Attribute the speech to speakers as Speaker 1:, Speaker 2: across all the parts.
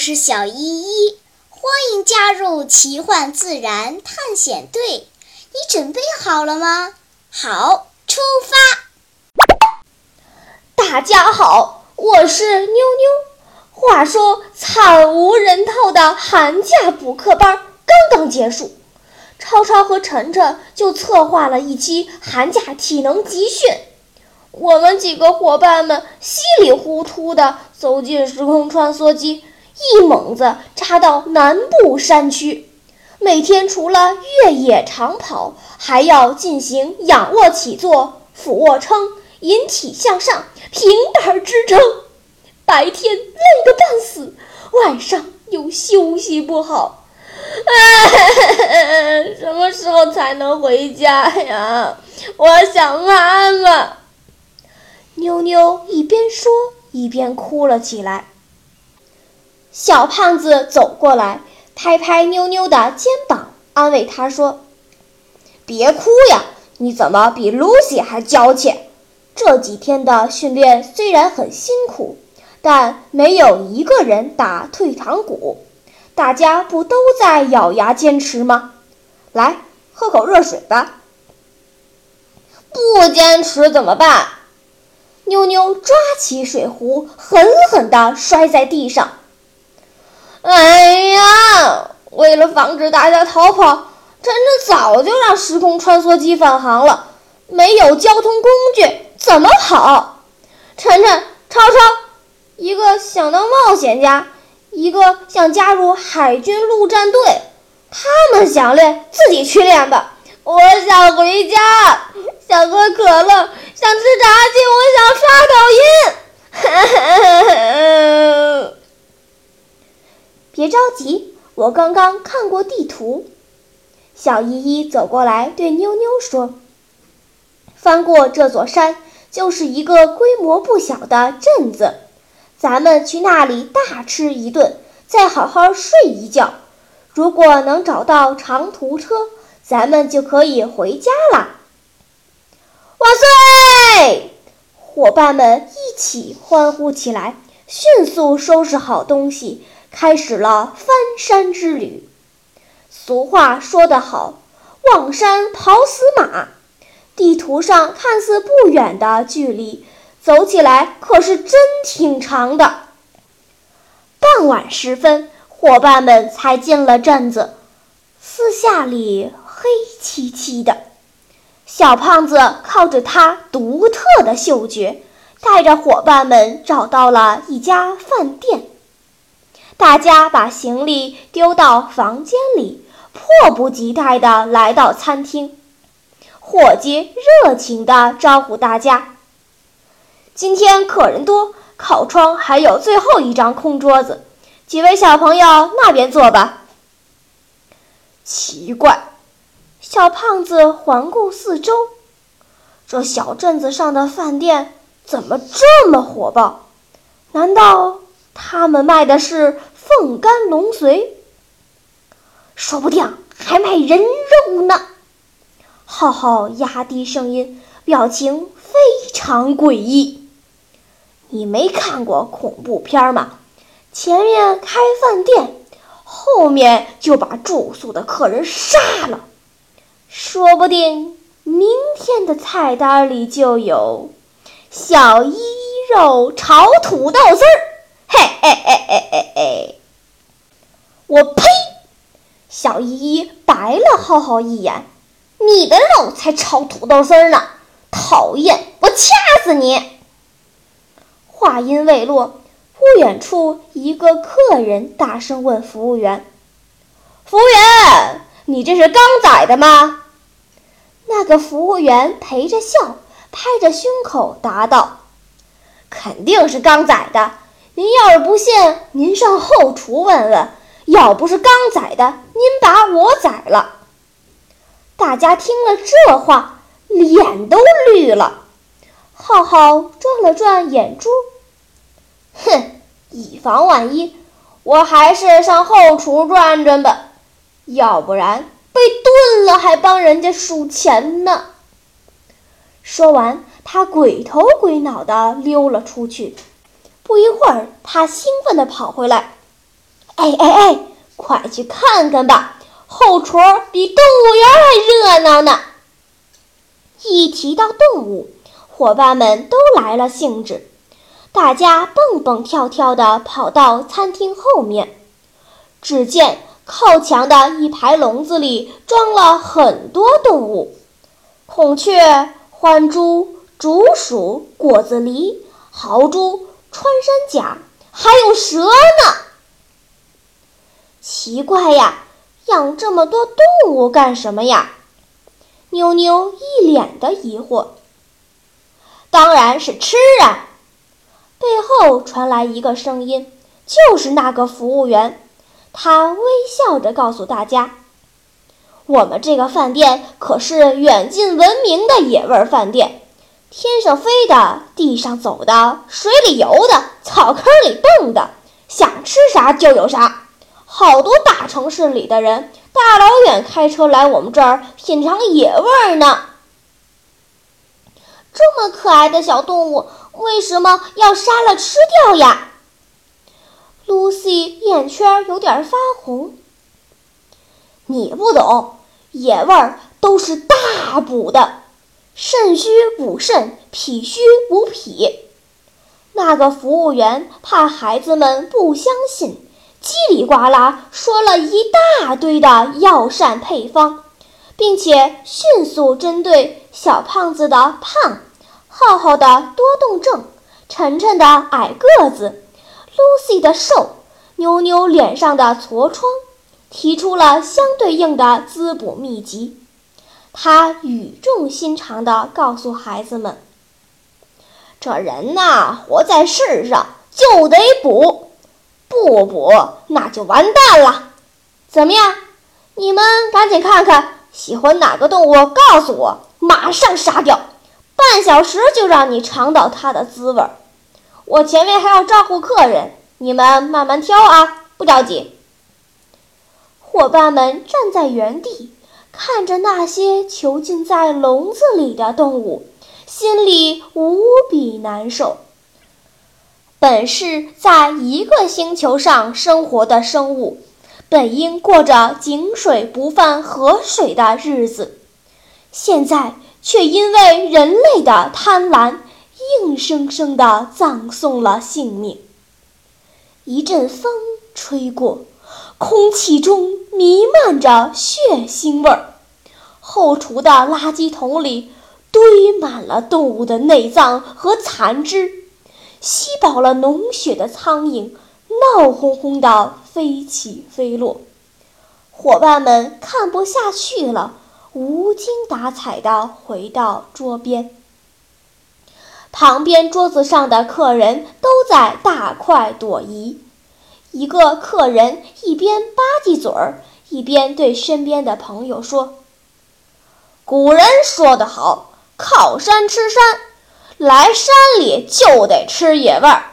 Speaker 1: 是小依依，欢迎加入奇幻自然探险队。你准备好了吗？好，出发！
Speaker 2: 大家好，我是妞妞。话说，惨无人道的寒假补课班刚刚结束，超超和晨晨就策划了一期寒假体能集训。我们几个伙伴们稀里糊涂的走进时空穿梭机，一猛子扎到南部山区。每天除了越野长跑，还要进行仰卧起坐、俯卧撑、引体向上、平板支撑。白天累个半死，晚上又休息不好，什么时候才能回家呀？我想妈妈。妞妞一边说一边哭了起来。小胖子走过来，拍拍妞妞的肩膀，安慰她说：“别哭呀，你怎么比露西还娇气？这几天的训练虽然很辛苦。”但没有一个人打退堂鼓，大家不都在咬牙坚持吗？来，喝口热水吧。不坚持怎么办？妞妞抓起水壶，狠狠地摔在地上。哎呀！为了防止大家逃跑，晨晨早就让时空穿梭机返航了。没有交通工具，怎么跑？晨晨，超超。一个想当冒险家，一个想加入海军陆战队。他们想练，自己去练吧。我想回家，想喝可乐，想吃炸鸡，我想刷抖音。别着急，我刚刚看过地图。小依依走过来对妞妞说：“翻过这座山，就是一个规模不小的镇子。”咱们去那里大吃一顿，再好好睡一觉。如果能找到长途车，咱们就可以回家啦！万岁！伙伴们一起欢呼起来，迅速收拾好东西，开始了翻山之旅。俗话说得好，“望山跑死马”。地图上看似不远的距离。走起来可是真挺长的。傍晚时分，伙伴们才进了镇子，四下里黑漆漆的。小胖子靠着他独特的嗅觉，带着伙伴们找到了一家饭店。大家把行李丢到房间里，迫不及待地来到餐厅。伙计热情地招呼大家。今天客人多，靠窗还有最后一张空桌子，几位小朋友那边坐吧。奇怪，小胖子环顾四周，这小镇子上的饭店怎么这么火爆？难道他们卖的是凤干龙髓？说不定还卖人肉呢。浩浩压低声音，表情非常诡异。你没看过恐怖片吗？前面开饭店，后面就把住宿的客人杀了。说不定明天的菜单里就有小依依肉炒土豆丝儿。嘿嘿嘿嘿嘿嘿！我呸！小依依白了浩浩一眼：“你的肉才炒土豆丝呢！讨厌，我掐死你！”话音未落，不远处一个客人大声问服务员：“服务员，你这是刚宰的吗？”那个服务员陪着笑，拍着胸口答道：“肯定是刚宰的。您要是不信，您上后厨问问。要不是刚宰的，您把我宰了。”大家听了这话，脸都绿了。浩浩转了转眼珠。哼，以防万一，我还是上后厨转转吧，要不然被炖了还帮人家数钱呢。说完，他鬼头鬼脑地溜了出去。不一会儿，他兴奋地跑回来：“哎哎哎，快去看看吧，后厨比动物园还热闹呢！一提到动物，伙伴们都来了兴致，大家蹦蹦跳跳地跑到餐厅后面。只见靠墙的一排笼子里装了很多动物：孔雀、獾猪、竹鼠、果子狸、豪猪、穿山甲，还有蛇呢。奇怪呀，养这么多动物干什么呀？妞妞一脸的疑惑。当然是吃啊！背后传来一个声音，就是那个服务员。他微笑着告诉大家：“我们这个饭店可是远近闻名的野味饭店，天上飞的，地上走的，水里游的，草坑里蹦的，想吃啥就有啥。好多大城市里的人大老远开车来我们这儿品尝野味呢。这么可爱的小动物，为什么要杀了吃掉呀？” Lucy 眼圈有点发红。你不懂，野味儿都是大补的，肾虚补肾，脾虚补脾。那个服务员怕孩子们不相信，叽里呱啦说了一大堆的药膳配方，并且迅速针对小胖子的胖、浩浩的多动症、晨晨的矮个子。Lucy 的瘦，妞妞脸上的痤疮，提出了相对应的滋补秘籍。他语重心长地告诉孩子们：“这人呐，活在世上就得补，不补那就完蛋了。怎么样？你们赶紧看看，喜欢哪个动物，告诉我，马上杀掉，半小时就让你尝到它的滋味。”我前面还要照顾客人，你们慢慢挑啊，不着急。伙伴们站在原地，看着那些囚禁在笼子里的动物，心里无比难受。本是在一个星球上生活的生物，本应过着井水不犯河水的日子，现在却因为人类的贪婪。硬生生地葬送了性命。一阵风吹过，空气中弥漫着血腥味儿。后厨的垃圾桶里堆满了动物的内脏和残肢，吸饱了脓血的苍蝇闹哄哄地飞起飞落。伙伴们看不下去了，无精打采地回到桌边。旁边桌子上的客人都在大快朵颐。一个客人一边吧唧嘴儿，一边对身边的朋友说：“古人说得好，靠山吃山，来山里就得吃野味儿，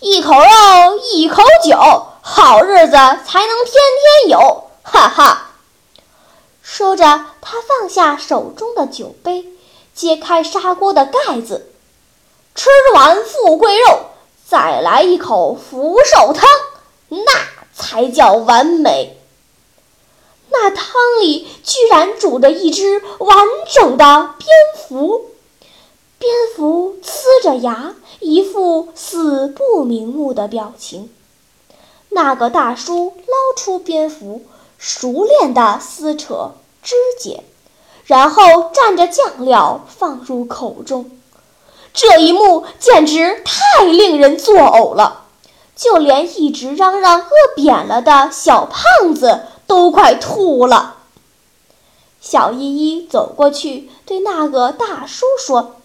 Speaker 2: 一口肉，一口酒，好日子才能天天有。”哈哈。说着，他放下手中的酒杯，揭开砂锅的盖子。吃完富贵肉，再来一口福寿汤，那才叫完美。那汤里居然煮着一只完整的蝙蝠，蝙蝠呲着牙，一副死不瞑目的表情。那个大叔捞出蝙蝠，熟练地撕扯肢解，然后蘸着酱料放入口中。这一幕简直太令人作呕了，就连一直嚷嚷饿扁了的小胖子都快吐了。小依依走过去对那个大叔说：“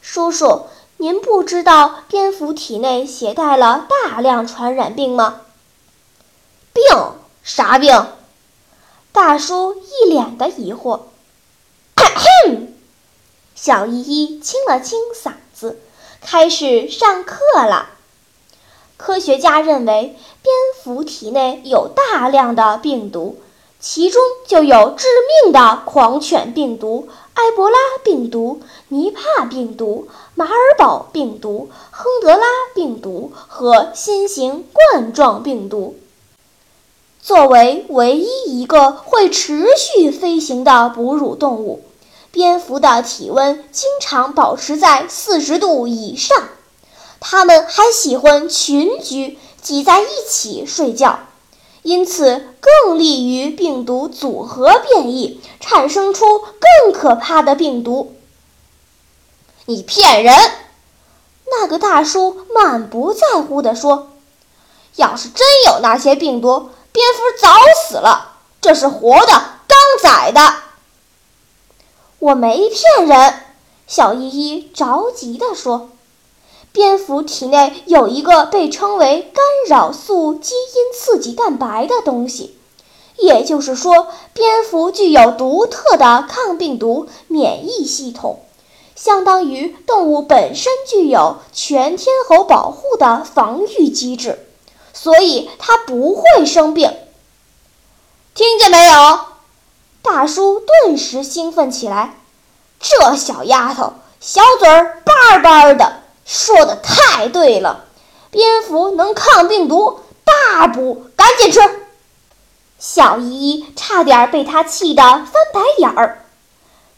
Speaker 2: 叔叔，您不知道蝙蝠体内携带了大量传染病吗？”“病？啥病？”大叔一脸的疑惑。小依依清了清嗓子，开始上课了。科学家认为，蝙蝠体内有大量的病毒，其中就有致命的狂犬病毒、埃博拉病毒、尼帕病毒、马尔堡病毒、亨德拉病毒和新型冠状病毒。作为唯一一个会持续飞行的哺乳动物，蝙蝠的体温经常保持在四十度以上。它们还喜欢群居，挤在一起睡觉，因此更利于病毒组合变异，产生出更可怕的病毒。
Speaker 3: 你骗人！
Speaker 2: 那个大叔满不在乎地说：“
Speaker 3: 要是真有那些病毒，蝙蝠早死了。这是活的，刚宰的。”
Speaker 2: 我没骗人，小依依着急地说。蝙蝠体内有一个被称为干扰素基因刺激蛋白的东西，也就是说，蝙蝠具有独特的抗病毒免疫系统，相当于动物本身具有全天候保护的防御机制，所以它不会生病。
Speaker 3: 听见没有？
Speaker 2: 大叔顿时兴奋起来，
Speaker 3: 这小丫头小嘴儿叭叭的。说的太对了，蝙蝠能抗病毒，大补，赶紧吃！
Speaker 2: 小依依差点被他气得翻白眼儿。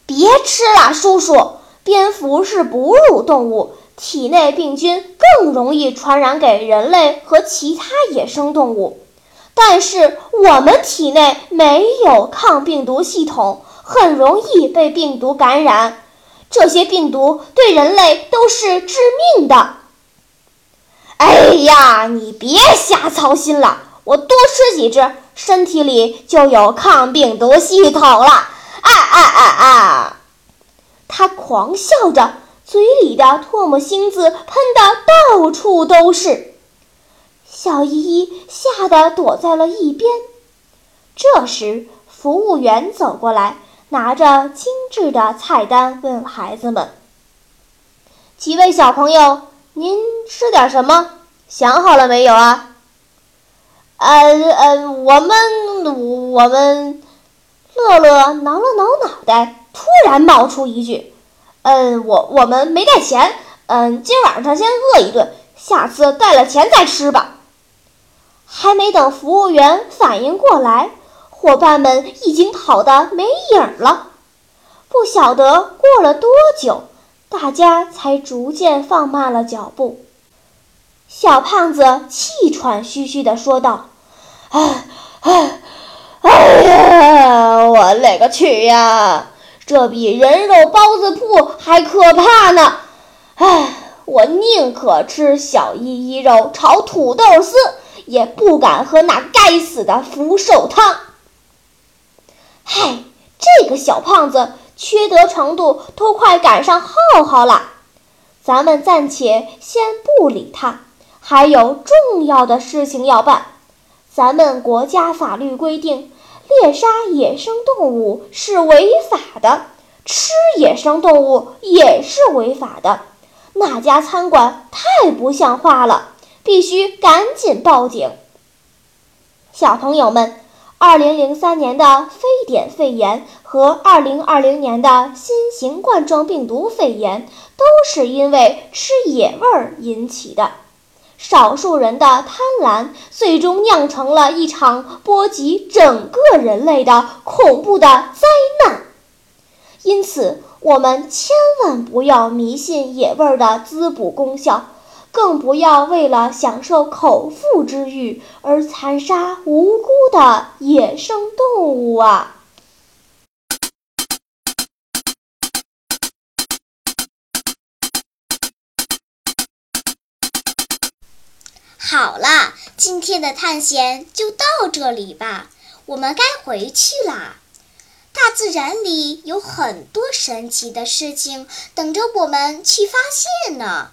Speaker 3: 别吃了，叔叔，蝙蝠是哺乳动物，体内病菌更容易传染给人类和其他野生动物。但是我们体内没有抗病毒系统，很容易被病毒感染。这些病毒对人类都是致命的。哎呀，你别瞎操心了，我多吃几只，身体里就有抗病毒系统了。啊啊啊啊！
Speaker 2: 他狂笑着，嘴里的唾沫星子喷得到处都是。小依依吓得躲在了一边。这时，服务员走过来。拿着精致的菜单，问孩子们：“
Speaker 3: 几位小朋友，您吃点什么？想好了没有啊？”“
Speaker 2: 呃呃，我们我们……”乐乐挠了挠脑袋，突然冒出一句：“
Speaker 3: 嗯，我我们没带钱。嗯，今晚上先饿一顿，下次带了钱再吃吧。”
Speaker 2: 还没等服务员反应过来。伙伴们已经跑得没影儿了，不晓得过了多久，大家才逐渐放慢了脚步。小胖子气喘吁吁地说道：“
Speaker 3: 哎哎哎呀，我勒个去呀！这比人肉包子铺还可怕呢！哎，我宁可吃小依依肉炒土豆丝，也不敢喝那该死的福寿汤。”
Speaker 2: 嗨，这个小胖子缺德程度都快赶上浩浩了，咱们暂且先不理他，还有重要的事情要办。咱们国家法律规定，猎杀野生动物是违法的，吃野生动物也是违法的。那家餐馆太不像话了，必须赶紧报警。小朋友们。二零零三年的非典肺炎和二零二零年的新型冠状病毒肺炎都是因为吃野味儿引起的。少数人的贪婪，最终酿成了一场波及整个人类的恐怖的灾难。因此，我们千万不要迷信野味儿的滋补功效。更不要为了享受口腹之欲而残杀无辜的野生动物啊！
Speaker 1: 好啦，今天的探险就到这里吧，我们该回去啦。大自然里有很多神奇的事情等着我们去发现呢。